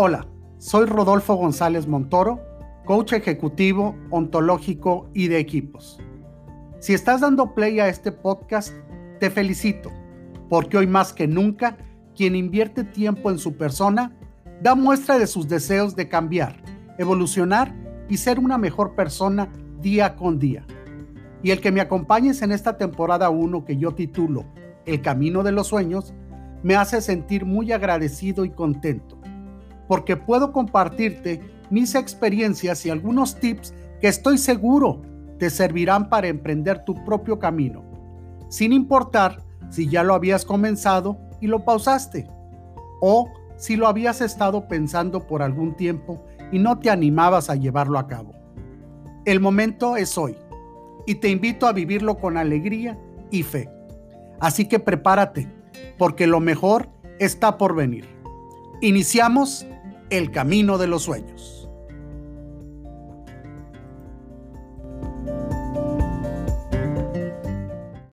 Hola, soy Rodolfo González Montoro, coach ejecutivo, ontológico y de equipos. Si estás dando play a este podcast, te felicito, porque hoy más que nunca, quien invierte tiempo en su persona da muestra de sus deseos de cambiar, evolucionar y ser una mejor persona día con día. Y el que me acompañes en esta temporada 1 que yo titulo El Camino de los Sueños, me hace sentir muy agradecido y contento, porque puedo compartirte mis experiencias y algunos tips que estoy seguro te servirán para emprender tu propio camino, sin importar si ya lo habías comenzado y lo pausaste, o si lo habías estado pensando por algún tiempo y no te animabas a llevarlo a cabo. El momento es hoy y te invito a vivirlo con alegría y fe. Así que prepárate, porque lo mejor está por venir. Iniciamos el camino de los sueños.